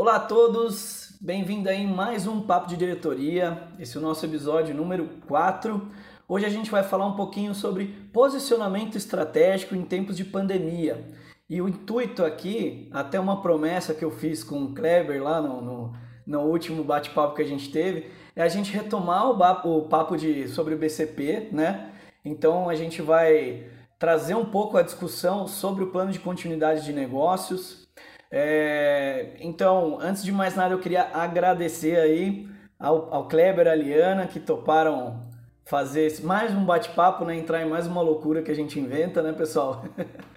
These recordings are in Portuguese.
Olá a todos, bem-vindo aí em mais um Papo de Diretoria. Esse é o nosso episódio número 4. Hoje a gente vai falar um pouquinho sobre posicionamento estratégico em tempos de pandemia. E o intuito aqui, até uma promessa que eu fiz com o Kleber lá no, no, no último bate-papo que a gente teve, é a gente retomar o, o papo de, sobre o BCP, né? Então a gente vai trazer um pouco a discussão sobre o plano de continuidade de negócios. É, então, antes de mais nada, eu queria agradecer aí ao, ao Kleber e a Liana que toparam fazer mais um bate-papo, né? Entrar em mais uma loucura que a gente inventa, né, pessoal?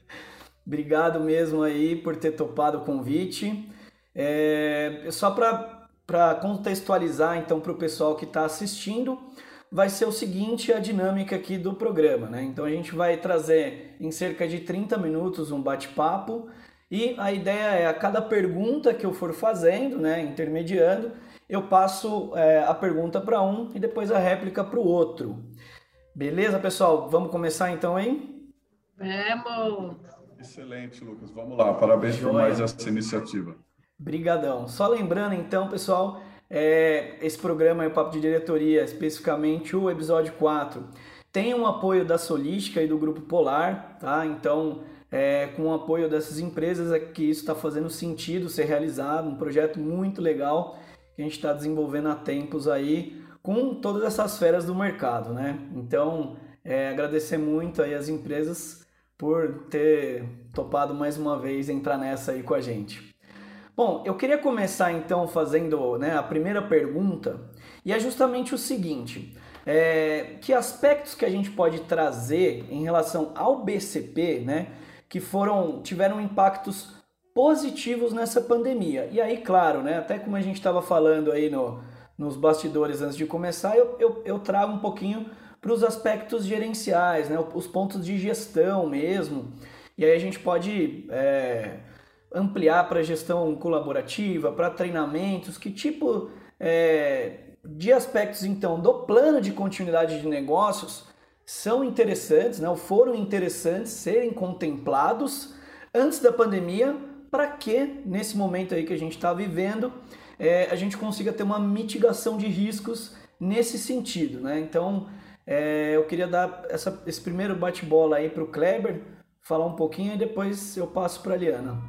Obrigado mesmo aí por ter topado o convite. É, só para contextualizar então para o pessoal que está assistindo, vai ser o seguinte a dinâmica aqui do programa, né? Então a gente vai trazer em cerca de 30 minutos um bate-papo e a ideia é a cada pergunta que eu for fazendo, né, intermediando, eu passo é, a pergunta para um e depois a réplica para o outro. Beleza, pessoal? Vamos começar então, hein? Vamos! Excelente, Lucas. Vamos lá. Parabéns Joia. por mais essa iniciativa. Brigadão. Só lembrando então, pessoal, é, esse programa é o Papo de Diretoria, especificamente o episódio 4, tem um apoio da Solística e do Grupo Polar, tá? Então, é, com o apoio dessas empresas é que isso está fazendo sentido ser realizado, um projeto muito legal que a gente está desenvolvendo há tempos aí com todas essas feras do mercado, né? Então, é, agradecer muito aí as empresas por ter topado mais uma vez entrar nessa aí com a gente. Bom, eu queria começar então fazendo né, a primeira pergunta, e é justamente o seguinte: é, que aspectos que a gente pode trazer em relação ao BCP, né, que foram tiveram impactos positivos nessa pandemia? E aí, claro, né, até como a gente estava falando aí no, nos bastidores antes de começar, eu, eu, eu trago um pouquinho para os aspectos gerenciais, né, os pontos de gestão mesmo. E aí a gente pode é, ampliar para gestão colaborativa, para treinamentos, que tipo é, de aspectos então do plano de continuidade de negócios são interessantes, né, ou foram interessantes serem contemplados antes da pandemia, para que nesse momento aí que a gente está vivendo é, a gente consiga ter uma mitigação de riscos nesse sentido, né? Então é, eu queria dar essa, esse primeiro bate-bola aí para o Kleber falar um pouquinho e depois eu passo para a Liana.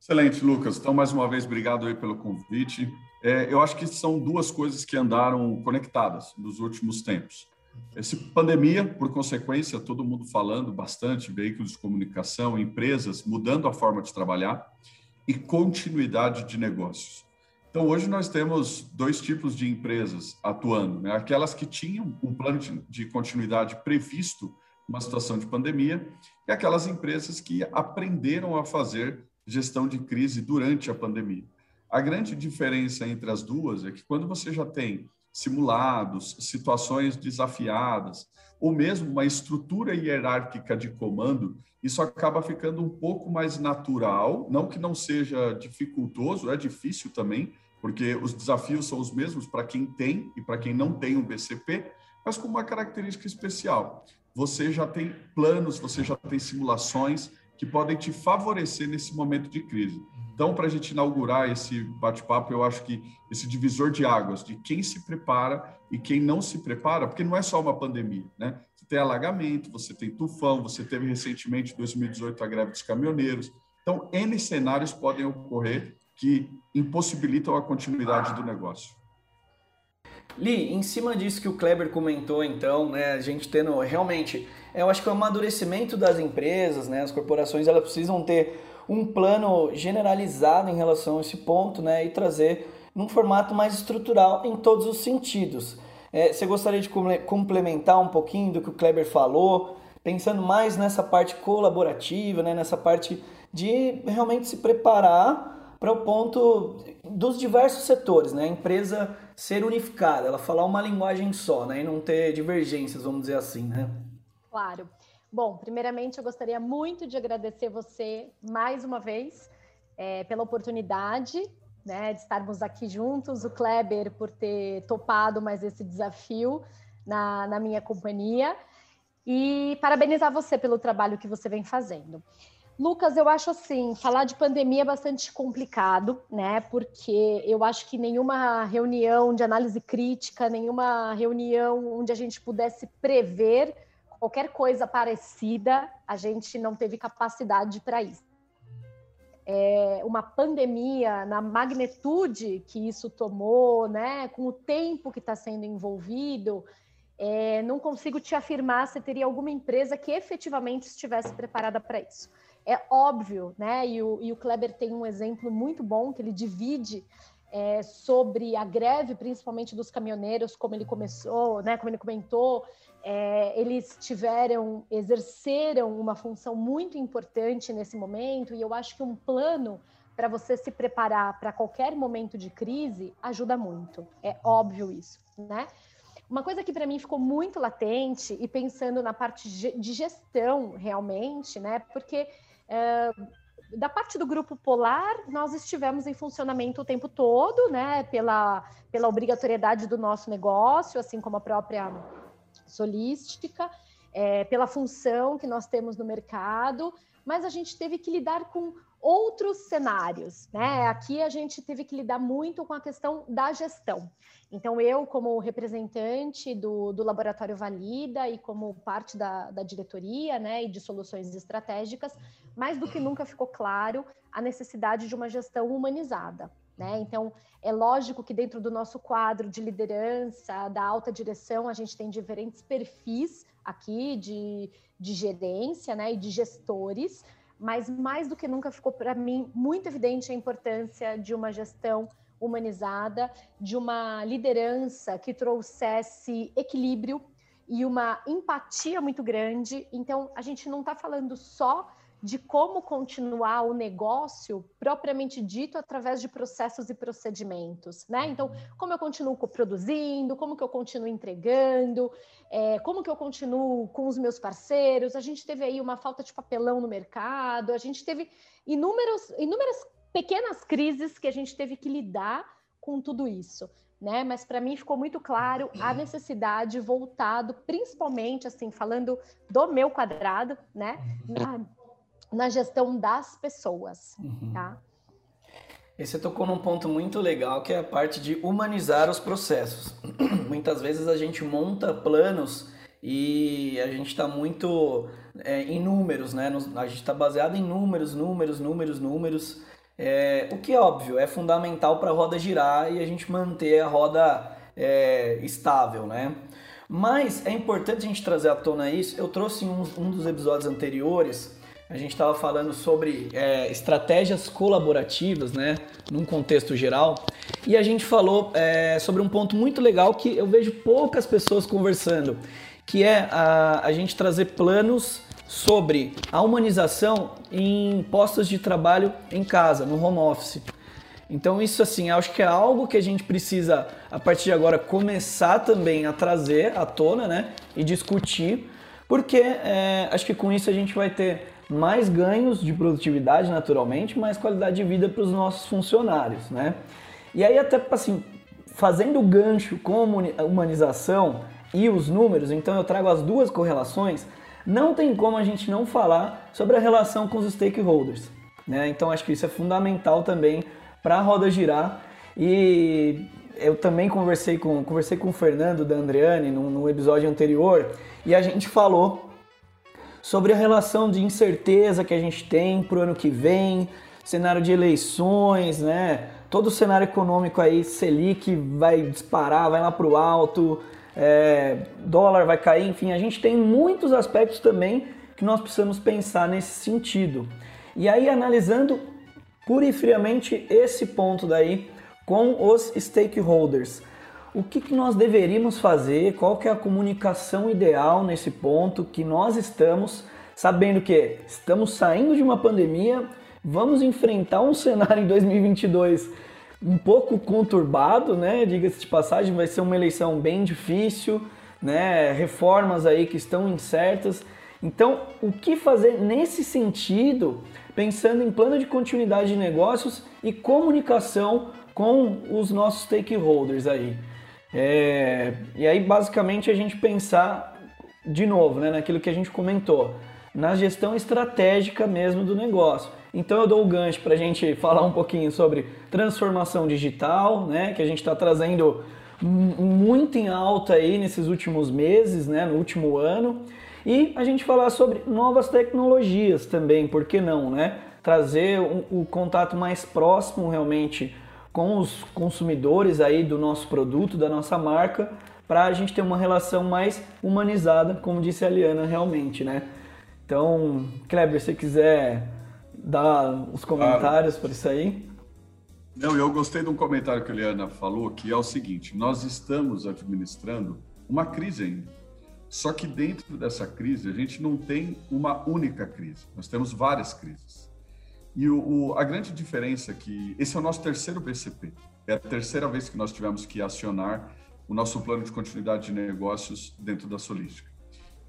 Excelente, Lucas. Então, mais uma vez, obrigado aí pelo convite. É, eu acho que são duas coisas que andaram conectadas nos últimos tempos. Essa pandemia, por consequência, todo mundo falando bastante, veículos de comunicação, empresas mudando a forma de trabalhar e continuidade de negócios. Então, hoje nós temos dois tipos de empresas atuando, né? aquelas que tinham um plano de continuidade previsto numa situação de pandemia e aquelas empresas que aprenderam a fazer gestão de crise durante a pandemia. A grande diferença entre as duas é que quando você já tem simulados, situações desafiadas, ou mesmo uma estrutura hierárquica de comando, isso acaba ficando um pouco mais natural, não que não seja dificultoso, é difícil também, porque os desafios são os mesmos para quem tem e para quem não tem um BCP, mas com uma característica especial. Você já tem planos, você já tem simulações, que podem te favorecer nesse momento de crise. Então, para a gente inaugurar esse bate-papo, eu acho que esse divisor de águas de quem se prepara e quem não se prepara, porque não é só uma pandemia, né? Você tem alagamento, você tem tufão, você teve recentemente, em 2018, a greve dos caminhoneiros. Então, N cenários podem ocorrer que impossibilitam a continuidade do negócio. Li, em cima disso que o Kleber comentou, então, né, a gente tendo realmente, eu acho que o amadurecimento das empresas, né, as corporações, elas precisam ter um plano generalizado em relação a esse ponto, né, e trazer num formato mais estrutural em todos os sentidos. É, você gostaria de complementar um pouquinho do que o Kleber falou, pensando mais nessa parte colaborativa, né, nessa parte de realmente se preparar para o ponto dos diversos setores, né? A empresa ser unificada, ela falar uma linguagem só, né? E não ter divergências, vamos dizer assim, né? Claro. Bom, primeiramente eu gostaria muito de agradecer você mais uma vez é, pela oportunidade né, de estarmos aqui juntos, o Kleber por ter topado mais esse desafio na, na minha companhia e parabenizar você pelo trabalho que você vem fazendo. Lucas, eu acho assim, falar de pandemia é bastante complicado, né? Porque eu acho que nenhuma reunião de análise crítica, nenhuma reunião onde a gente pudesse prever qualquer coisa parecida, a gente não teve capacidade para isso. É uma pandemia na magnitude que isso tomou, né? Com o tempo que está sendo envolvido, é, não consigo te afirmar se teria alguma empresa que efetivamente estivesse preparada para isso. É óbvio, né? E o, e o Kleber tem um exemplo muito bom que ele divide é, sobre a greve, principalmente dos caminhoneiros, como ele começou, né? Como ele comentou, é, eles tiveram, exerceram uma função muito importante nesse momento, e eu acho que um plano para você se preparar para qualquer momento de crise ajuda muito. É óbvio isso, né? Uma coisa que para mim ficou muito latente e pensando na parte de gestão realmente, né? Porque da parte do grupo polar, nós estivemos em funcionamento o tempo todo, né, pela, pela obrigatoriedade do nosso negócio, assim como a própria solística, é, pela função que nós temos no mercado, mas a gente teve que lidar com outros cenários, né? Aqui a gente teve que lidar muito com a questão da gestão. Então, eu, como representante do, do Laboratório Valida e como parte da, da diretoria né, e de soluções estratégicas, mais do que nunca ficou claro a necessidade de uma gestão humanizada. Né? Então, é lógico que dentro do nosso quadro de liderança, da alta direção, a gente tem diferentes perfis aqui de, de gerência né, e de gestores, mas mais do que nunca ficou para mim muito evidente a importância de uma gestão humanizada, de uma liderança que trouxesse equilíbrio e uma empatia muito grande. Então, a gente não está falando só de como continuar o negócio propriamente dito através de processos e procedimentos, né? Então, como eu continuo produzindo, como que eu continuo entregando, é, como que eu continuo com os meus parceiros. A gente teve aí uma falta de papelão no mercado, a gente teve inúmeros, inúmeras pequenas crises que a gente teve que lidar com tudo isso. Né? Mas para mim ficou muito claro a necessidade voltado, principalmente assim, falando do meu quadrado, né? Na, gestão das pessoas, uhum. tá? E você tocou num ponto muito legal que é a parte de humanizar os processos. Muitas vezes a gente monta planos e a gente está muito é, em números, né? A gente está baseado em números, números, números, números. É, o que é óbvio, é fundamental para a roda girar e a gente manter a roda é, estável, né? Mas é importante a gente trazer à tona isso. Eu trouxe um, um dos episódios anteriores, a gente estava falando sobre é, estratégias colaborativas, né? Num contexto geral. E a gente falou é, sobre um ponto muito legal que eu vejo poucas pessoas conversando, que é a, a gente trazer planos sobre a humanização em postos de trabalho em casa, no home office. Então isso assim, acho que é algo que a gente precisa a partir de agora começar também a trazer à tona, né, e discutir, porque é, acho que com isso a gente vai ter mais ganhos de produtividade naturalmente, mais qualidade de vida para os nossos funcionários, né? E aí até assim, fazendo o gancho com a humanização e os números, então eu trago as duas correlações não tem como a gente não falar sobre a relação com os stakeholders. Né? Então acho que isso é fundamental também para a roda girar. E eu também conversei com, conversei com o Fernando da Andreani no, no episódio anterior e a gente falou sobre a relação de incerteza que a gente tem para o ano que vem, cenário de eleições, né? Todo o cenário econômico aí, Selic vai disparar, vai lá para o alto, é, dólar vai cair, enfim, a gente tem muitos aspectos também que nós precisamos pensar nesse sentido. E aí, analisando pura e friamente esse ponto daí com os stakeholders, o que, que nós deveríamos fazer, qual que é a comunicação ideal nesse ponto que nós estamos sabendo que estamos saindo de uma pandemia, vamos enfrentar um cenário em 2022 um pouco conturbado, né? Diga-se de passagem, vai ser uma eleição bem difícil, né? Reformas aí que estão incertas. Então, o que fazer nesse sentido, pensando em plano de continuidade de negócios e comunicação com os nossos stakeholders aí? É, e aí, basicamente, a gente pensar de novo, né, naquilo que a gente comentou. na gestão estratégica mesmo do negócio. Então eu dou o gancho para a gente falar um pouquinho sobre transformação digital, né, que a gente está trazendo muito em alta aí nesses últimos meses, né, no último ano, e a gente falar sobre novas tecnologias também, por que não, né? Trazer o, o contato mais próximo realmente com os consumidores aí do nosso produto, da nossa marca, para a gente ter uma relação mais humanizada, como disse a Liana realmente, né? Então, Kleber, se quiser dar os comentários claro. por isso aí. Não, eu gostei de um comentário que a Liana falou, que é o seguinte: nós estamos administrando uma crise ainda. Só que dentro dessa crise, a gente não tem uma única crise, nós temos várias crises. E o, o, a grande diferença é que esse é o nosso terceiro BCP, é a terceira vez que nós tivemos que acionar o nosso plano de continuidade de negócios dentro da Solística.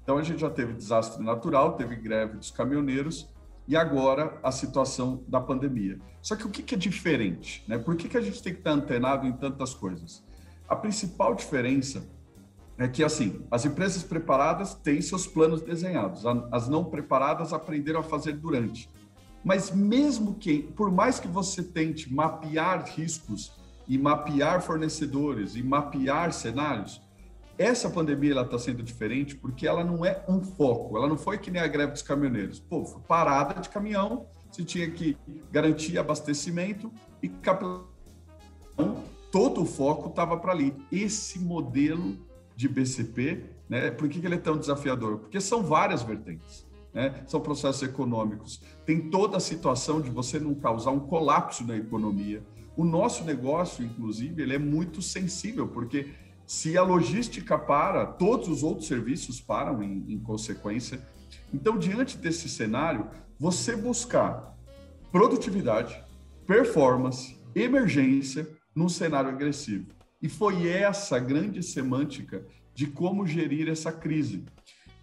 Então, a gente já teve desastre natural, teve greve dos caminhoneiros e agora a situação da pandemia. Só que o que, que é diferente? Né? Por que, que a gente tem que estar antenado em tantas coisas? A principal diferença é que, assim, as empresas preparadas têm seus planos desenhados, as não preparadas aprenderam a fazer durante. Mas mesmo que, por mais que você tente mapear riscos e mapear fornecedores e mapear cenários, essa pandemia está sendo diferente porque ela não é um foco, ela não foi que nem a greve dos caminhoneiros. Pô, parada de caminhão, você tinha que garantir abastecimento e capitão, todo o foco estava para ali. Esse modelo de BCP, né, por que, que ele é tão desafiador? Porque são várias vertentes. Né? São processos econômicos. Tem toda a situação de você não causar um colapso na economia. O nosso negócio, inclusive, ele é muito sensível, porque se a logística para, todos os outros serviços param em, em consequência. Então, diante desse cenário, você buscar produtividade, performance, emergência num cenário agressivo. E foi essa grande semântica de como gerir essa crise.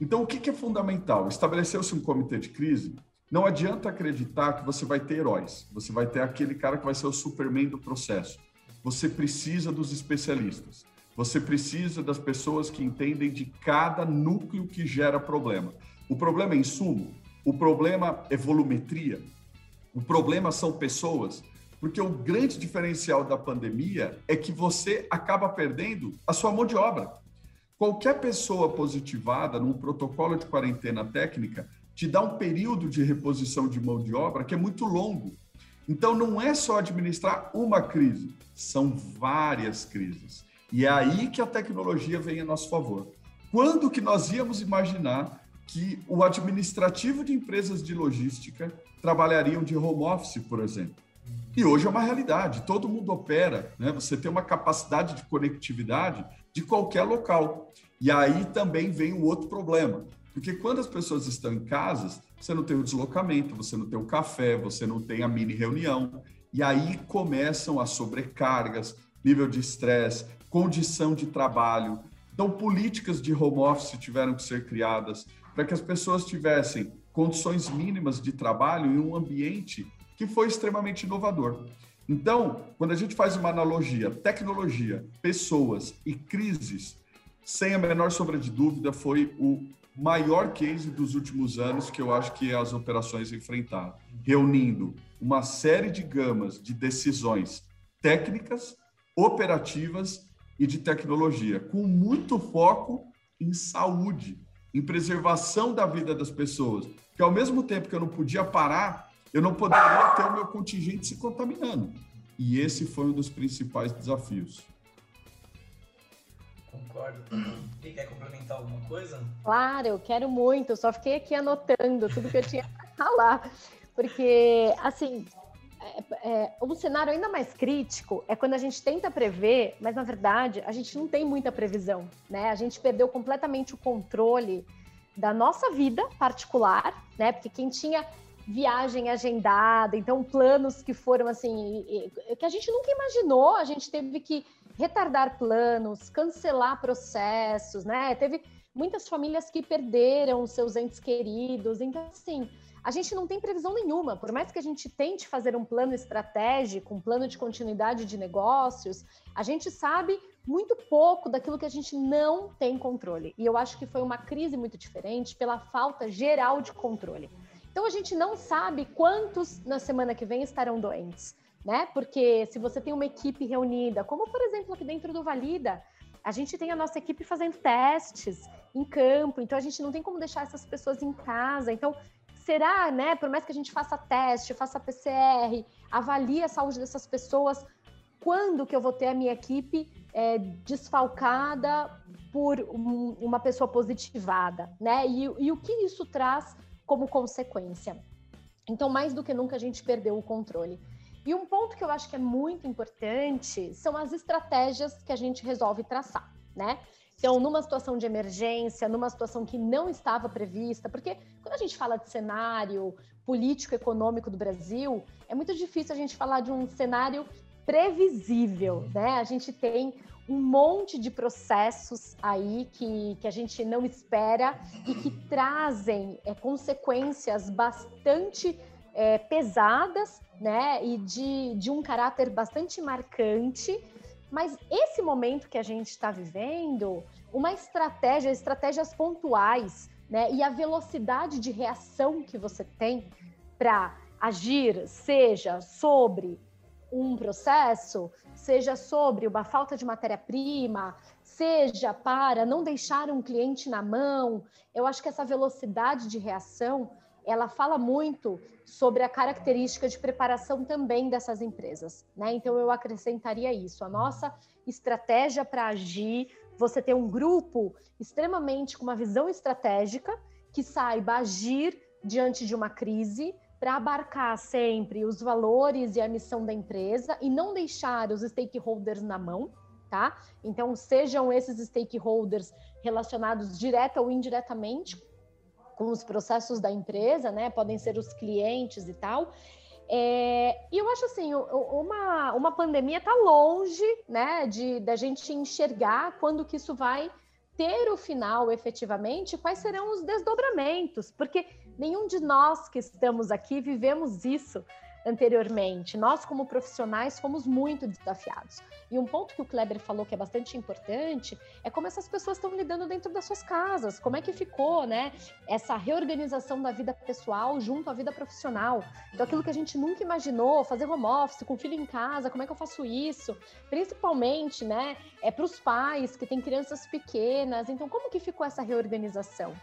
Então, o que é fundamental? Estabeleceu-se um comitê de crise. Não adianta acreditar que você vai ter heróis, você vai ter aquele cara que vai ser o Superman do processo. Você precisa dos especialistas. Você precisa das pessoas que entendem de cada núcleo que gera problema. O problema é insumo, o problema é volumetria, o problema são pessoas, porque o grande diferencial da pandemia é que você acaba perdendo a sua mão de obra. Qualquer pessoa positivada num protocolo de quarentena técnica te dá um período de reposição de mão de obra que é muito longo. Então, não é só administrar uma crise, são várias crises. E é aí que a tecnologia vem a nosso favor. Quando que nós íamos imaginar que o administrativo de empresas de logística trabalhariam de home office, por exemplo? E hoje é uma realidade, todo mundo opera, né? Você tem uma capacidade de conectividade de qualquer local. E aí também vem o outro problema, porque quando as pessoas estão em casas, você não tem o deslocamento, você não tem o café, você não tem a mini reunião, e aí começam as sobrecargas, nível de estresse, condição de trabalho. Então, políticas de home office tiveram que ser criadas para que as pessoas tivessem condições mínimas de trabalho em um ambiente que foi extremamente inovador. Então, quando a gente faz uma analogia, tecnologia, pessoas e crises, sem a menor sombra de dúvida, foi o maior case dos últimos anos que eu acho que as operações enfrentaram, reunindo uma série de gamas de decisões técnicas, operativas e de tecnologia, com muito foco em saúde, em preservação da vida das pessoas. Que ao mesmo tempo que eu não podia parar, eu não poderia ter o meu contingente se contaminando. E esse foi um dos principais desafios. Concordo. Quem quer complementar alguma coisa? Claro, eu quero muito. Eu só fiquei aqui anotando tudo que eu tinha para falar. Porque, assim, é, é, um cenário ainda mais crítico é quando a gente tenta prever, mas na verdade a gente não tem muita previsão, né? A gente perdeu completamente o controle da nossa vida particular, né? Porque quem tinha viagem agendada, então planos que foram assim, que a gente nunca imaginou, a gente teve que retardar planos, cancelar processos, né? Teve muitas famílias que perderam seus entes queridos, então assim, a gente não tem previsão nenhuma. Por mais que a gente tente fazer um plano estratégico, um plano de continuidade de negócios, a gente sabe muito pouco daquilo que a gente não tem controle. E eu acho que foi uma crise muito diferente pela falta geral de controle. Então a gente não sabe quantos na semana que vem estarão doentes, né? Porque se você tem uma equipe reunida, como por exemplo aqui dentro do Valida, a gente tem a nossa equipe fazendo testes em campo, então a gente não tem como deixar essas pessoas em casa. Então, será, né? Por mais que a gente faça teste, faça PCR, avalie a saúde dessas pessoas, quando que eu vou ter a minha equipe é, desfalcada por um, uma pessoa positivada, né? E, e o que isso traz como consequência? Então, mais do que nunca, a gente perdeu o controle. E um ponto que eu acho que é muito importante são as estratégias que a gente resolve traçar, né? Então, numa situação de emergência, numa situação que não estava prevista, porque quando a gente fala de cenário político econômico do Brasil, é muito difícil a gente falar de um cenário previsível, né? A gente tem um monte de processos aí que, que a gente não espera e que trazem é, consequências bastante é, pesadas, né? E de, de um caráter bastante marcante. Mas esse momento que a gente está vivendo, uma estratégia, estratégias pontuais, né? E a velocidade de reação que você tem para agir, seja sobre um processo, seja sobre uma falta de matéria-prima, seja para não deixar um cliente na mão, eu acho que essa velocidade de reação ela fala muito sobre a característica de preparação também dessas empresas, né? Então eu acrescentaria isso. A nossa estratégia para agir, você ter um grupo extremamente com uma visão estratégica que saiba agir diante de uma crise, para abarcar sempre os valores e a missão da empresa e não deixar os stakeholders na mão, tá? Então, sejam esses stakeholders relacionados direta ou indiretamente com os processos da empresa, né? Podem ser os clientes e tal. É, e eu acho assim, uma, uma pandemia está longe, né, de da gente enxergar quando que isso vai ter o final efetivamente, quais serão os desdobramentos, porque nenhum de nós que estamos aqui vivemos isso anteriormente. Nós, como profissionais, fomos muito desafiados. E um ponto que o Kleber falou que é bastante importante é como essas pessoas estão lidando dentro das suas casas, como é que ficou, né? Essa reorganização da vida pessoal junto à vida profissional. Então, aquilo que a gente nunca imaginou, fazer home office com filho em casa, como é que eu faço isso? Principalmente, né? É para os pais que têm crianças pequenas. Então, como que ficou essa reorganização?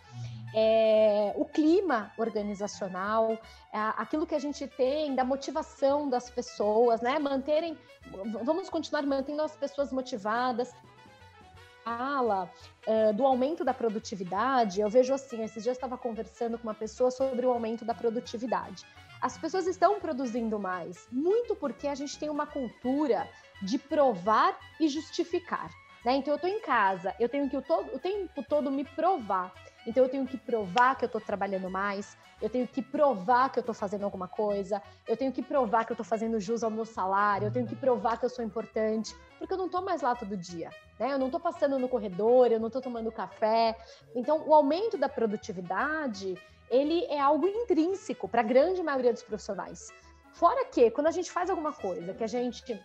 É, o clima organizacional, é, aquilo que a gente tem da motivação das pessoas, né? Manterem, vamos continuar mantendo as pessoas motivadas. Fala uh, do aumento da produtividade, eu vejo assim, esses dias eu estava conversando com uma pessoa sobre o aumento da produtividade. As pessoas estão produzindo mais, muito porque a gente tem uma cultura de provar e justificar. Né? Então eu estou em casa, eu tenho que o, todo, o tempo todo me provar. Então eu tenho que provar que eu estou trabalhando mais, eu tenho que provar que eu estou fazendo alguma coisa, eu tenho que provar que eu estou fazendo jus ao meu salário, eu tenho que provar que eu sou importante, porque eu não estou mais lá todo dia, né? Eu não estou passando no corredor, eu não estou tomando café. Então o aumento da produtividade ele é algo intrínseco para a grande maioria dos profissionais. Fora que quando a gente faz alguma coisa que a gente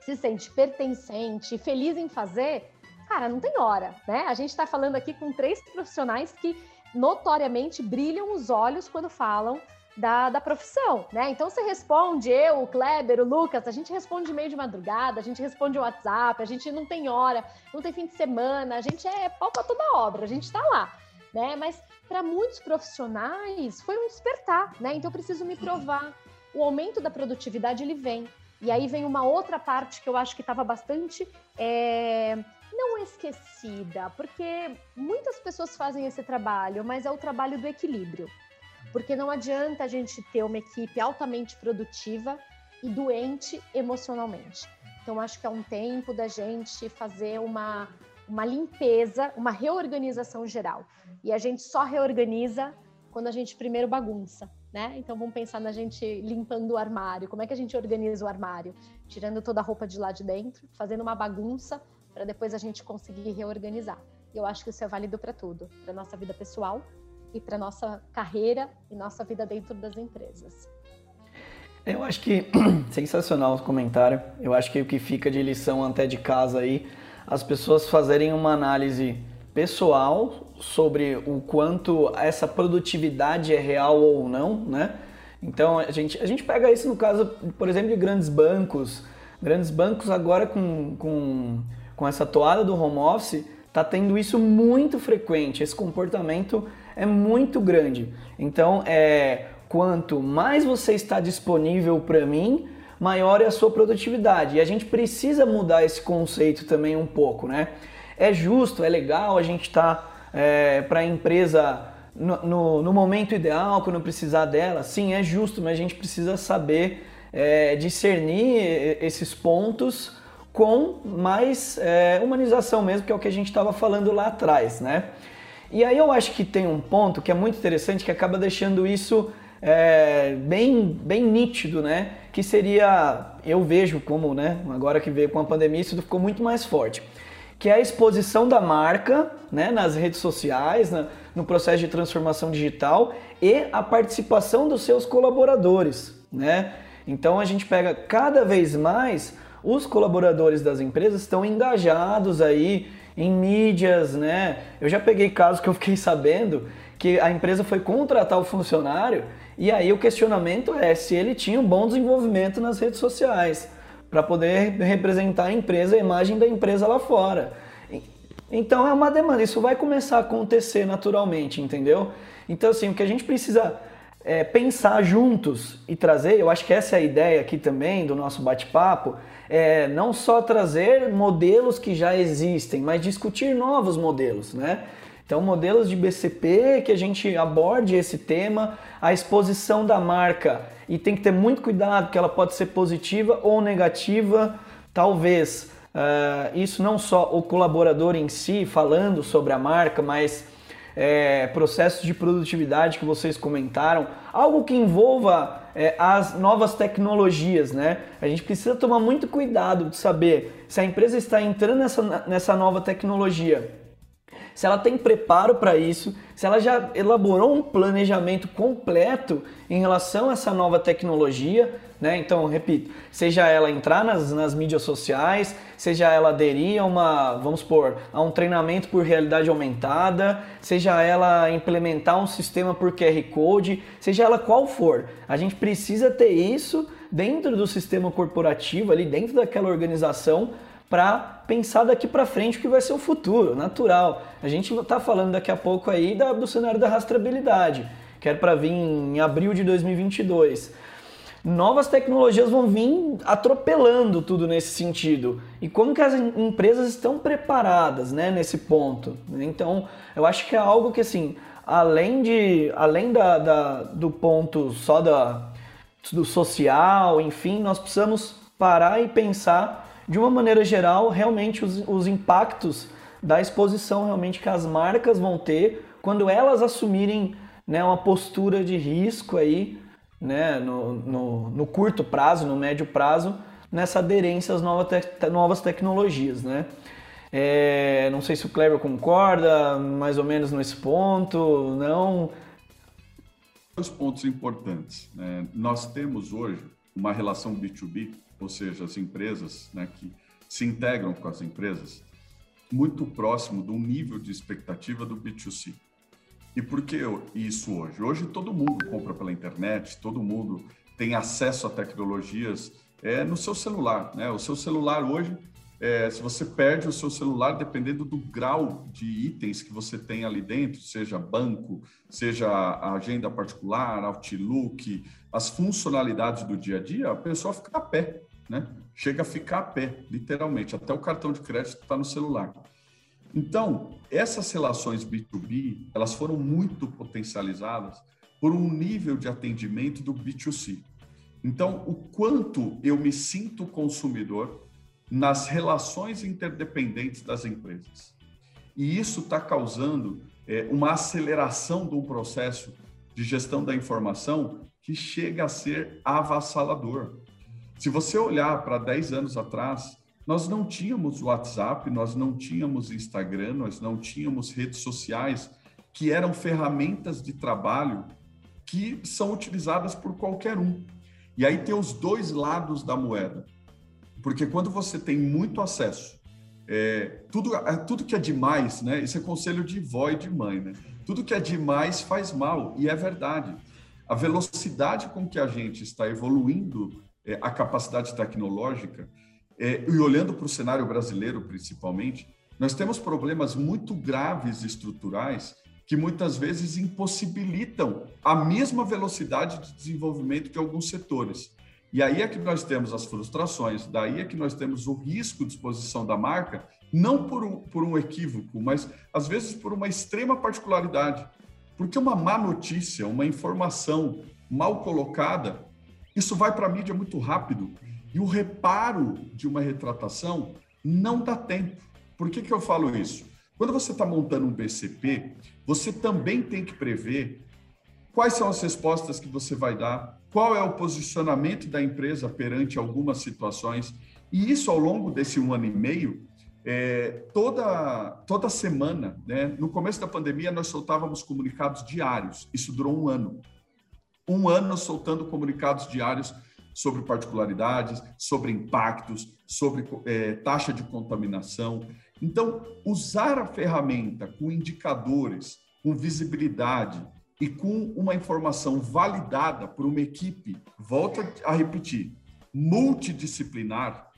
se sente pertencente, feliz em fazer, cara, não tem hora, né? A gente está falando aqui com três profissionais que notoriamente brilham os olhos quando falam da, da profissão, né? Então você responde, eu, o Kleber, o Lucas, a gente responde meio de madrugada, a gente responde WhatsApp, a gente não tem hora, não tem fim de semana, a gente é pau pra toda obra, a gente está lá, né? Mas para muitos profissionais foi um despertar, né? Então eu preciso me provar. O aumento da produtividade ele vem. E aí vem uma outra parte que eu acho que estava bastante é, não esquecida, porque muitas pessoas fazem esse trabalho, mas é o trabalho do equilíbrio. Porque não adianta a gente ter uma equipe altamente produtiva e doente emocionalmente. Então, acho que é um tempo da gente fazer uma, uma limpeza, uma reorganização geral. E a gente só reorganiza quando a gente primeiro bagunça, né? Então vamos pensar na gente limpando o armário. Como é que a gente organiza o armário? Tirando toda a roupa de lá de dentro, fazendo uma bagunça para depois a gente conseguir reorganizar. E eu acho que isso é válido para tudo, para nossa vida pessoal e para nossa carreira e nossa vida dentro das empresas. Eu acho que sensacional o comentário. Eu acho que o que fica de lição até de casa aí, as pessoas fazerem uma análise pessoal sobre o quanto essa produtividade é real ou não, né? Então a gente, a gente pega isso no caso, por exemplo, de grandes bancos. Grandes bancos agora com, com, com essa toada do home office está tendo isso muito frequente. Esse comportamento é muito grande. Então é quanto mais você está disponível para mim, maior é a sua produtividade. E a gente precisa mudar esse conceito também um pouco, né? É justo, é legal a gente estar tá, é, para a empresa no, no, no, momento ideal, quando precisar dela. Sim, é justo, mas a gente precisa saber é, discernir esses pontos com mais é, humanização mesmo, que é o que a gente estava falando lá atrás, né? E aí eu acho que tem um ponto que é muito interessante que acaba deixando isso é, bem, bem nítido, né? Que seria, eu vejo como, né? Agora que veio com a pandemia, isso ficou muito mais forte. Que é a exposição da marca né, nas redes sociais, na, no processo de transformação digital e a participação dos seus colaboradores, né? Então a gente pega cada vez mais os colaboradores das empresas estão engajados aí em mídias, né? Eu já peguei casos que eu fiquei sabendo que a empresa foi contratar o funcionário e aí o questionamento é se ele tinha um bom desenvolvimento nas redes sociais para poder representar a empresa, a imagem da empresa lá fora. Então é uma demanda, isso vai começar a acontecer naturalmente, entendeu? Então assim, o que a gente precisa é, pensar juntos e trazer, eu acho que essa é a ideia aqui também do nosso bate-papo, é não só trazer modelos que já existem, mas discutir novos modelos, né? Então, modelos de BCP que a gente aborde esse tema, a exposição da marca e tem que ter muito cuidado que ela pode ser positiva ou negativa, talvez uh, isso não só o colaborador em si falando sobre a marca, mas é, processos de produtividade que vocês comentaram, algo que envolva é, as novas tecnologias, né? A gente precisa tomar muito cuidado de saber se a empresa está entrando nessa, nessa nova tecnologia se ela tem preparo para isso, se ela já elaborou um planejamento completo em relação a essa nova tecnologia, né? Então, repito, seja ela entrar nas, nas mídias sociais, seja ela aderir a uma, vamos supor, a um treinamento por realidade aumentada, seja ela implementar um sistema por QR Code, seja ela qual for, a gente precisa ter isso dentro do sistema corporativo, ali dentro daquela organização, para pensar daqui para frente o que vai ser o futuro, natural. A gente está falando daqui a pouco aí da, do cenário da rastreabilidade, que era para vir em abril de 2022. Novas tecnologias vão vir atropelando tudo nesse sentido. E como que as empresas estão preparadas né, nesse ponto? Então, eu acho que é algo que, assim, além, de, além da, da do ponto só da, do social, enfim, nós precisamos parar e pensar de uma maneira geral, realmente os, os impactos da exposição realmente que as marcas vão ter quando elas assumirem né, uma postura de risco aí, né, no, no, no curto prazo, no médio prazo, nessa aderência às novas, te novas tecnologias, né? É, não sei se o Kleber concorda, mais ou menos nesse ponto, não? Dois pontos importantes. Né? Nós temos hoje uma relação B2B ou seja, as empresas né, que se integram com as empresas, muito próximo do nível de expectativa do B2C. E por que isso hoje? Hoje todo mundo compra pela internet, todo mundo tem acesso a tecnologias é, no seu celular. Né? O seu celular hoje, é, se você perde o seu celular, dependendo do grau de itens que você tem ali dentro, seja banco, seja agenda particular, Outlook, as funcionalidades do dia a dia, a pessoa fica a pé né? Chega a ficar a pé, literalmente. Até o cartão de crédito está no celular. Então, essas relações B2B, elas foram muito potencializadas por um nível de atendimento do B2C. Então, o quanto eu me sinto consumidor nas relações interdependentes das empresas. E isso está causando é, uma aceleração de um processo de gestão da informação que chega a ser avassalador. Se você olhar para 10 anos atrás, nós não tínhamos WhatsApp, nós não tínhamos Instagram, nós não tínhamos redes sociais que eram ferramentas de trabalho que são utilizadas por qualquer um. E aí tem os dois lados da moeda. Porque quando você tem muito acesso É, tudo, é, tudo que é demais, né? Isso é conselho de vó e de mãe, né? Tudo que é demais faz mal, e é verdade. A velocidade com que a gente está evoluindo é, a capacidade tecnológica, é, e olhando para o cenário brasileiro principalmente, nós temos problemas muito graves estruturais que muitas vezes impossibilitam a mesma velocidade de desenvolvimento de alguns setores. E aí é que nós temos as frustrações, daí é que nós temos o risco de exposição da marca, não por um, por um equívoco, mas às vezes por uma extrema particularidade. Porque uma má notícia, uma informação mal colocada, isso vai para a mídia muito rápido. E o reparo de uma retratação não dá tempo. Por que, que eu falo isso? Quando você está montando um BCP, você também tem que prever quais são as respostas que você vai dar, qual é o posicionamento da empresa perante algumas situações. E isso, ao longo desse um ano e meio, é, toda, toda semana, né? no começo da pandemia, nós soltávamos comunicados diários. Isso durou um ano. Um ano soltando comunicados diários sobre particularidades, sobre impactos, sobre é, taxa de contaminação. Então, usar a ferramenta com indicadores, com visibilidade e com uma informação validada por uma equipe, volta a repetir, multidisciplinar,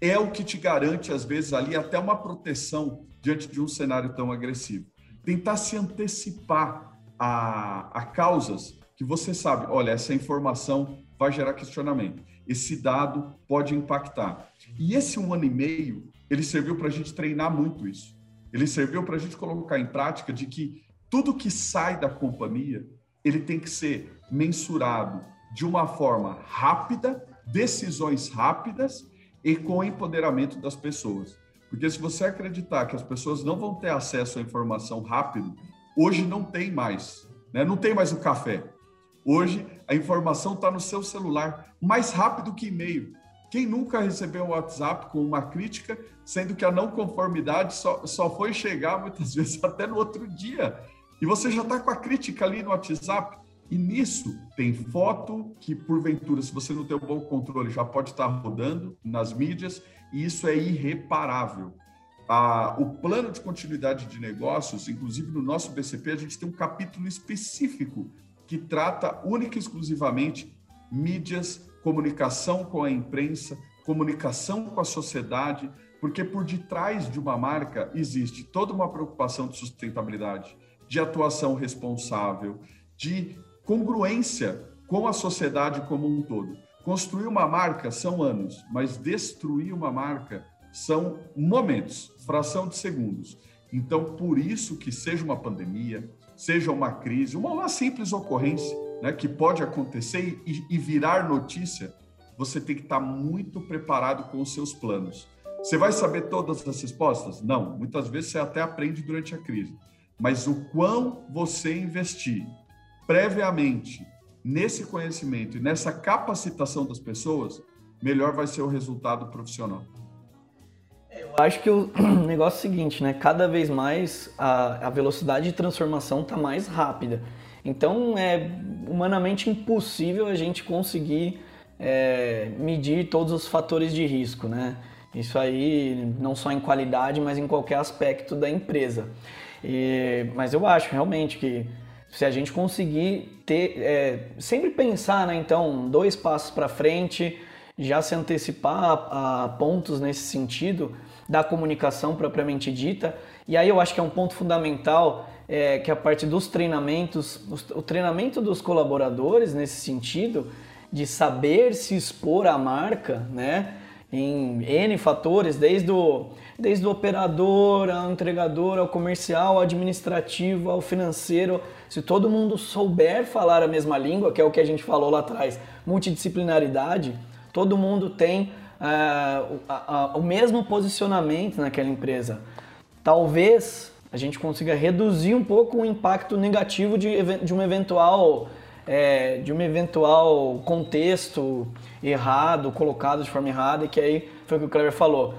é o que te garante, às vezes, ali até uma proteção diante de um cenário tão agressivo. Tentar se antecipar a, a causas que você sabe, olha, essa informação vai gerar questionamento, esse dado pode impactar. E esse um ano e meio ele serviu para a gente treinar muito isso. Ele serviu para a gente colocar em prática de que tudo que sai da companhia, ele tem que ser mensurado de uma forma rápida, decisões rápidas e com empoderamento das pessoas. Porque se você acreditar que as pessoas não vão ter acesso à informação rápido, hoje não tem mais, né? Não tem mais o café. Hoje a informação está no seu celular, mais rápido que e-mail. Quem nunca recebeu um WhatsApp com uma crítica, sendo que a não conformidade só, só foi chegar muitas vezes até no outro dia? E você já está com a crítica ali no WhatsApp. E nisso tem foto que, porventura, se você não tem um bom controle, já pode estar rodando nas mídias, e isso é irreparável. Ah, o plano de continuidade de negócios, inclusive no nosso BCP, a gente tem um capítulo específico que trata única e exclusivamente mídias comunicação com a imprensa, comunicação com a sociedade, porque por detrás de uma marca existe toda uma preocupação de sustentabilidade, de atuação responsável, de congruência com a sociedade como um todo. Construir uma marca são anos, mas destruir uma marca são momentos, fração de segundos. Então, por isso que seja uma pandemia, seja uma crise, uma, uma simples ocorrência, né, que pode acontecer e, e virar notícia, você tem que estar muito preparado com os seus planos. Você vai saber todas as respostas? Não. Muitas vezes você até aprende durante a crise. Mas o quão você investir previamente nesse conhecimento e nessa capacitação das pessoas, melhor vai ser o resultado profissional. Acho que o negócio é o seguinte, né? Cada vez mais a, a velocidade de transformação está mais rápida. Então é humanamente impossível a gente conseguir é, medir todos os fatores de risco, né? Isso aí não só em qualidade, mas em qualquer aspecto da empresa. E, mas eu acho realmente que se a gente conseguir ter, é, sempre pensar, né, então, dois passos para frente, já se antecipar a, a pontos nesse sentido da comunicação propriamente dita. E aí eu acho que é um ponto fundamental é, que a parte dos treinamentos, o treinamento dos colaboradores nesse sentido, de saber se expor à marca, né? Em N fatores, desde o, desde o operador, ao entregador, ao comercial, ao administrativo, ao financeiro. Se todo mundo souber falar a mesma língua, que é o que a gente falou lá atrás, multidisciplinaridade, todo mundo tem uh, o mesmo posicionamento naquela empresa. Talvez a gente consiga reduzir um pouco o impacto negativo de, de um eventual é, de um eventual contexto errado, colocado de forma errada, e que aí foi o que o Cleber falou.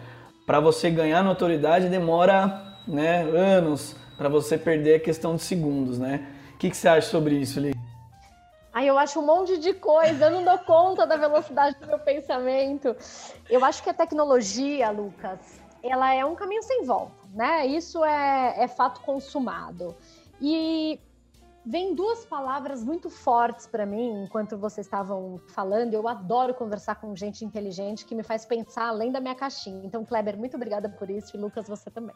Para você ganhar notoriedade demora né, anos, para você perder a questão de segundos, né? O que, que você acha sobre isso, Li? Ai, eu acho um monte de coisa, eu não dou conta da velocidade do meu pensamento. Eu acho que a tecnologia, Lucas, ela é um caminho sem volta, né? Isso é, é fato consumado. E vem duas palavras muito fortes para mim enquanto vocês estavam falando. Eu adoro conversar com gente inteligente que me faz pensar além da minha caixinha. Então, Kleber, muito obrigada por isso e Lucas, você também.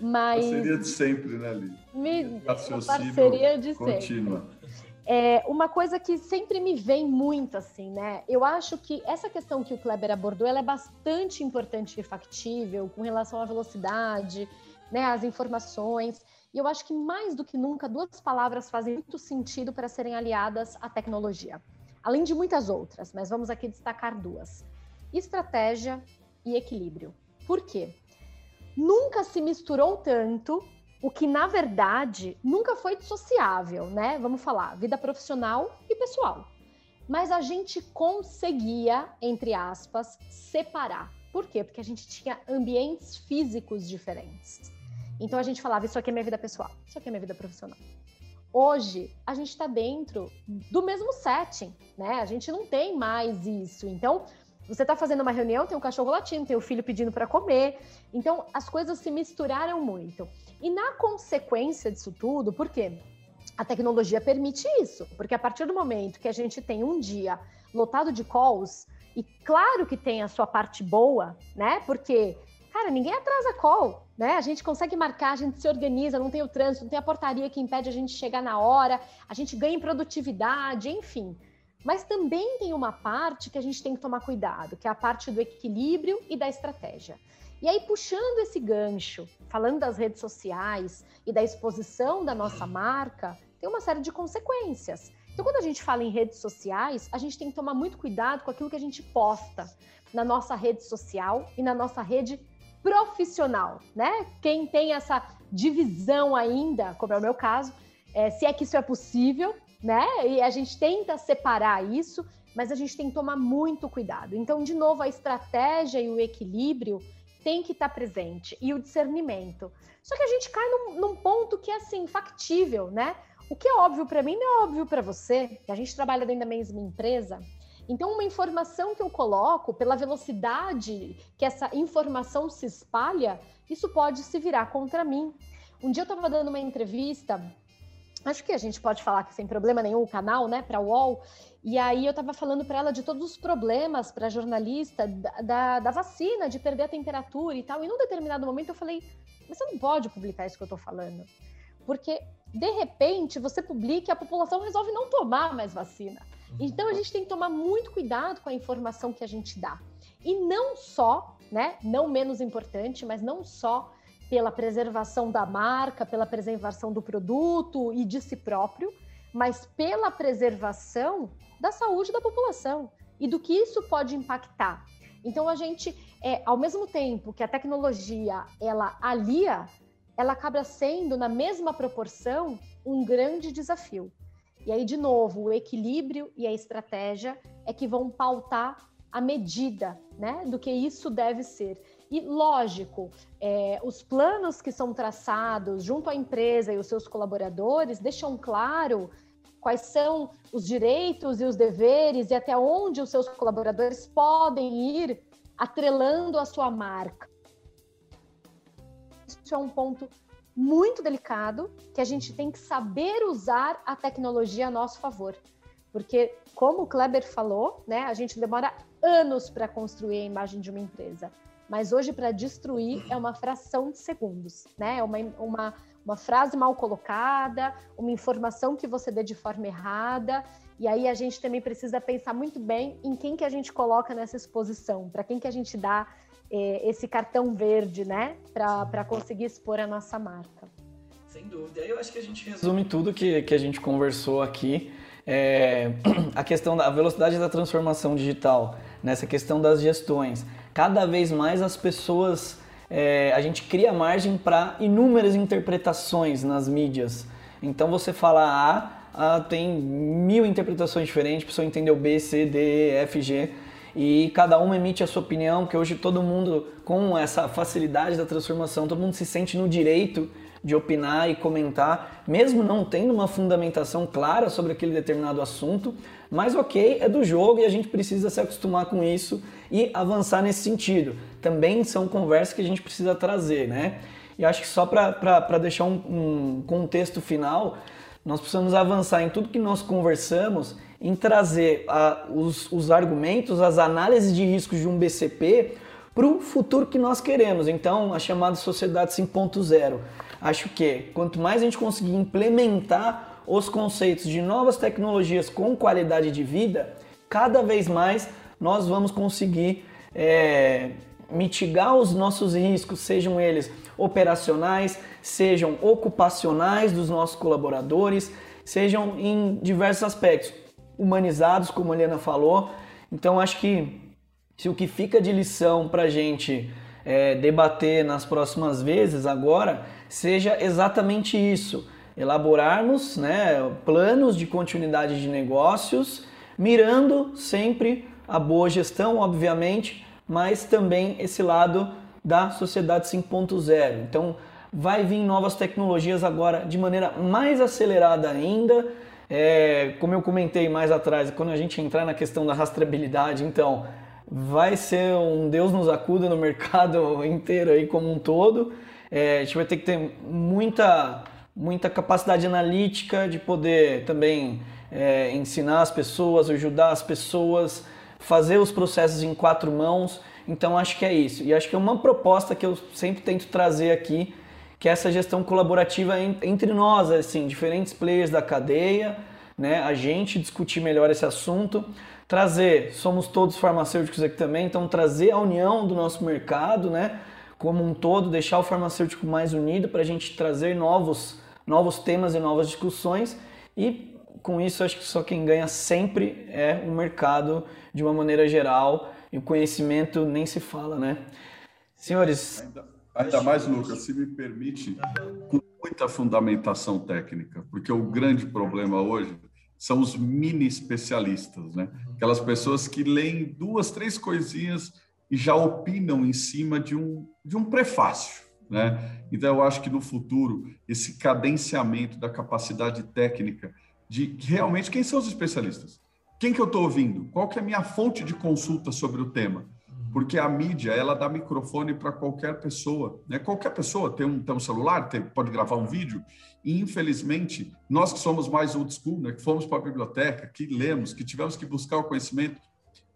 Mas parceria de sempre, né, Li? Me... Parceria de contínua. sempre. É, uma coisa que sempre me vem muito assim, né? Eu acho que essa questão que o Kleber abordou, ela é bastante importante e factível com relação à velocidade, né, às informações. E eu acho que mais do que nunca, duas palavras fazem muito sentido para serem aliadas à tecnologia. Além de muitas outras, mas vamos aqui destacar duas: estratégia e equilíbrio. Por quê? Nunca se misturou tanto o que na verdade nunca foi dissociável, né? Vamos falar, vida profissional e pessoal. Mas a gente conseguia, entre aspas, separar. Por quê? Porque a gente tinha ambientes físicos diferentes. Então a gente falava, isso aqui é minha vida pessoal, isso aqui é minha vida profissional. Hoje a gente está dentro do mesmo setting, né? A gente não tem mais isso. Então você está fazendo uma reunião, tem um cachorro latindo, tem o filho pedindo para comer. Então, as coisas se misturaram muito. E na consequência disso tudo, por quê? A tecnologia permite isso, porque a partir do momento que a gente tem um dia lotado de calls, e claro que tem a sua parte boa, né? Porque, cara, ninguém atrasa call, né? A gente consegue marcar, a gente se organiza, não tem o trânsito, não tem a portaria que impede a gente chegar na hora, a gente ganha em produtividade, enfim. Mas também tem uma parte que a gente tem que tomar cuidado, que é a parte do equilíbrio e da estratégia. E aí, puxando esse gancho, falando das redes sociais e da exposição da nossa marca, tem uma série de consequências. Então, quando a gente fala em redes sociais, a gente tem que tomar muito cuidado com aquilo que a gente posta na nossa rede social e na nossa rede profissional, né? Quem tem essa divisão ainda, como é o meu caso, é, se é que isso é possível, né? E a gente tenta separar isso, mas a gente tem que tomar muito cuidado. Então, de novo, a estratégia e o equilíbrio tem que estar presente e o discernimento. Só que a gente cai num, num ponto que é assim factível, né? O que é óbvio para mim não é óbvio para você. A gente trabalha dentro da mesma empresa. Então, uma informação que eu coloco, pela velocidade que essa informação se espalha, isso pode se virar contra mim. Um dia eu estava dando uma entrevista acho que a gente pode falar que sem problema nenhum o canal, né, para o UOL. E aí eu estava falando para ela de todos os problemas para jornalista da, da, da, vacina, de perder a temperatura e tal. E num determinado momento eu falei, mas você não pode publicar isso que eu estou falando. Porque, de repente, você publica e a população resolve não tomar mais vacina. Então a gente tem que tomar muito cuidado com a informação que a gente dá. E não só, né, não menos importante, mas não só pela preservação da marca, pela preservação do produto e de si próprio, mas pela preservação da saúde da população e do que isso pode impactar. Então a gente, é, ao mesmo tempo que a tecnologia ela alia, ela acaba sendo na mesma proporção um grande desafio. E aí de novo o equilíbrio e a estratégia é que vão pautar a medida, né, do que isso deve ser. E, lógico, é, os planos que são traçados junto à empresa e os seus colaboradores deixam claro quais são os direitos e os deveres e até onde os seus colaboradores podem ir atrelando a sua marca. Isso é um ponto muito delicado que a gente tem que saber usar a tecnologia a nosso favor. Porque, como o Kleber falou, né, a gente demora anos para construir a imagem de uma empresa mas hoje para destruir é uma fração de segundos, né? É uma, uma, uma frase mal colocada, uma informação que você dê de forma errada, e aí a gente também precisa pensar muito bem em quem que a gente coloca nessa exposição, para quem que a gente dá eh, esse cartão verde, né? Para conseguir expor a nossa marca. Sem dúvida. Eu acho que a gente resume tudo que, que a gente conversou aqui. É, a questão da velocidade da transformação digital, nessa questão das gestões cada vez mais as pessoas. É, a gente cria margem para inúmeras interpretações nas mídias. Então você fala A, A tem mil interpretações diferentes, a pessoa entendeu B, C, D, E, F, G e cada uma emite a sua opinião, que hoje todo mundo, com essa facilidade da transformação, todo mundo se sente no direito de opinar e comentar, mesmo não tendo uma fundamentação clara sobre aquele determinado assunto, mas ok, é do jogo e a gente precisa se acostumar com isso e avançar nesse sentido. Também são conversas que a gente precisa trazer, né? E acho que só para deixar um, um contexto final, nós precisamos avançar em tudo que nós conversamos, em trazer a, os, os argumentos, as análises de riscos de um BCP para o futuro que nós queremos. Então, a chamada sociedade 5.0. Acho que quanto mais a gente conseguir implementar os conceitos de novas tecnologias com qualidade de vida, cada vez mais nós vamos conseguir é, mitigar os nossos riscos, sejam eles operacionais, sejam ocupacionais dos nossos colaboradores, sejam em diversos aspectos, humanizados, como a Helena falou. Então, acho que se o que fica de lição para a gente é, debater nas próximas vezes agora seja exatamente isso: elaborarmos né, planos de continuidade de negócios, mirando sempre a boa gestão, obviamente, mas também esse lado da sociedade 5.0. Então, vai vir novas tecnologias agora de maneira mais acelerada ainda. É, como eu comentei mais atrás, quando a gente entrar na questão da rastreabilidade, então vai ser um Deus nos acuda no mercado inteiro aí como um todo. É, a gente vai ter que ter muita, muita capacidade analítica de poder também é, ensinar as pessoas, ajudar as pessoas, fazer os processos em quatro mãos. Então acho que é isso. E acho que é uma proposta que eu sempre tento trazer aqui, que é essa gestão colaborativa entre nós, assim, diferentes players da cadeia, né? A gente discutir melhor esse assunto trazer, somos todos farmacêuticos aqui também, então trazer a união do nosso mercado, né, como um todo, deixar o farmacêutico mais unido para a gente trazer novos, novos temas e novas discussões e com isso acho que só quem ganha sempre é o mercado de uma maneira geral e o conhecimento nem se fala, né? Senhores, ainda, mais Lucas, se me permite, com muita fundamentação técnica, porque o grande problema hoje são os mini especialistas, né? Aquelas pessoas que leem duas, três coisinhas e já opinam em cima de um, de um prefácio, né? Então, eu acho que no futuro, esse cadenciamento da capacidade técnica de realmente quem são os especialistas? Quem que eu estou ouvindo? Qual que é a minha fonte de consulta sobre o tema? Porque a mídia ela dá microfone para qualquer pessoa, né? Qualquer pessoa tem um, tem um celular, tem, pode gravar um vídeo. E infelizmente nós que somos mais old school, né? Que fomos para a biblioteca, que lemos, que tivemos que buscar o conhecimento,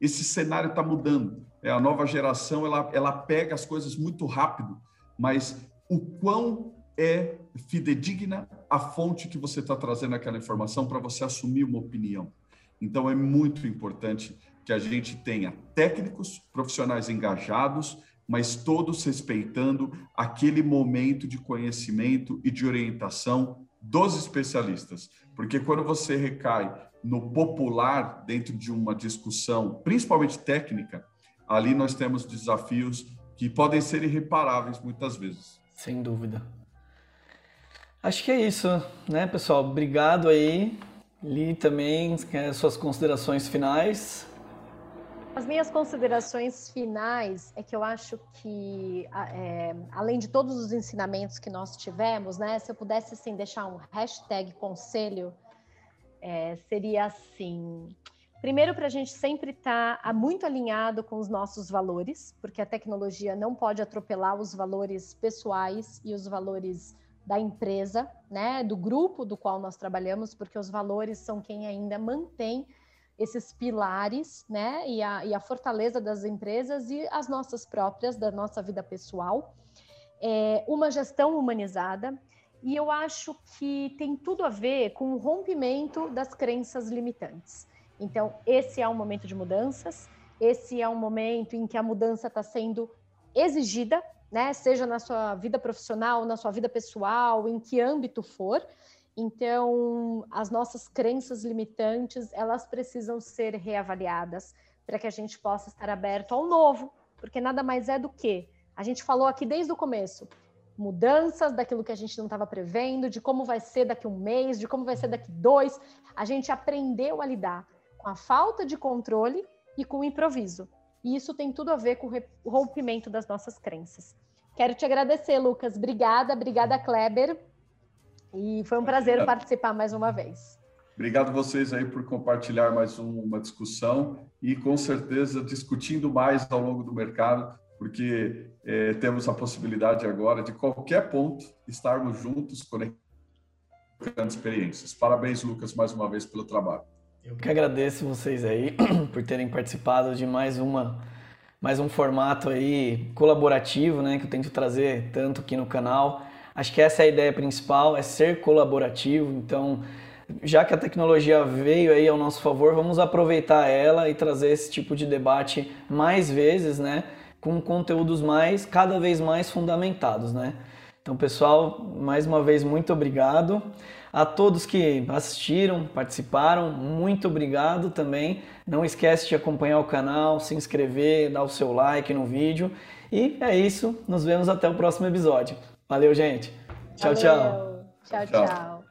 esse cenário está mudando. É a nova geração ela ela pega as coisas muito rápido, mas o quão é fidedigna a fonte que você está trazendo aquela informação para você assumir uma opinião. Então é muito importante que a gente tenha técnicos, profissionais engajados, mas todos respeitando aquele momento de conhecimento e de orientação dos especialistas. Porque quando você recai no popular dentro de uma discussão, principalmente técnica, ali nós temos desafios que podem ser irreparáveis muitas vezes. Sem dúvida. Acho que é isso, né, pessoal? Obrigado aí. Li também suas considerações finais. As minhas considerações finais é que eu acho que, é, além de todos os ensinamentos que nós tivemos, né, se eu pudesse assim, deixar um hashtag conselho, é, seria assim. Primeiro, para a gente sempre estar tá muito alinhado com os nossos valores, porque a tecnologia não pode atropelar os valores pessoais e os valores da empresa, né, do grupo do qual nós trabalhamos, porque os valores são quem ainda mantém esses pilares, né, e a, e a fortaleza das empresas e as nossas próprias, da nossa vida pessoal. É, uma gestão humanizada, e eu acho que tem tudo a ver com o rompimento das crenças limitantes. Então, esse é um momento de mudanças, esse é um momento em que a mudança está sendo exigida, né? Seja na sua vida profissional, na sua vida pessoal, em que âmbito for. Então, as nossas crenças limitantes, elas precisam ser reavaliadas para que a gente possa estar aberto ao novo, porque nada mais é do que a gente falou aqui desde o começo, mudanças daquilo que a gente não estava prevendo, de como vai ser daqui um mês, de como vai ser daqui dois. A gente aprendeu a lidar com a falta de controle e com o improviso. E isso tem tudo a ver com o rompimento das nossas crenças. Quero te agradecer, Lucas. Obrigada, obrigada, Kleber. E foi um prazer Obrigado. participar mais uma vez. Obrigado a vocês aí por compartilhar mais uma discussão e com certeza discutindo mais ao longo do mercado, porque é, temos a possibilidade agora de qualquer ponto estarmos juntos conectando experiências. Parabéns, Lucas, mais uma vez pelo trabalho. Eu que agradeço vocês aí por terem participado de mais uma mais um formato aí colaborativo, né, que eu tento trazer tanto aqui no canal. Acho que essa é a ideia principal, é ser colaborativo. Então, já que a tecnologia veio aí ao nosso favor, vamos aproveitar ela e trazer esse tipo de debate mais vezes, né, com conteúdos mais cada vez mais fundamentados, né? Então, pessoal, mais uma vez muito obrigado. A todos que assistiram, participaram, muito obrigado também. Não esquece de acompanhar o canal, se inscrever, dar o seu like no vídeo. E é isso, nos vemos até o próximo episódio. Valeu, gente. Tchau, Valeu. tchau. Tchau, tchau.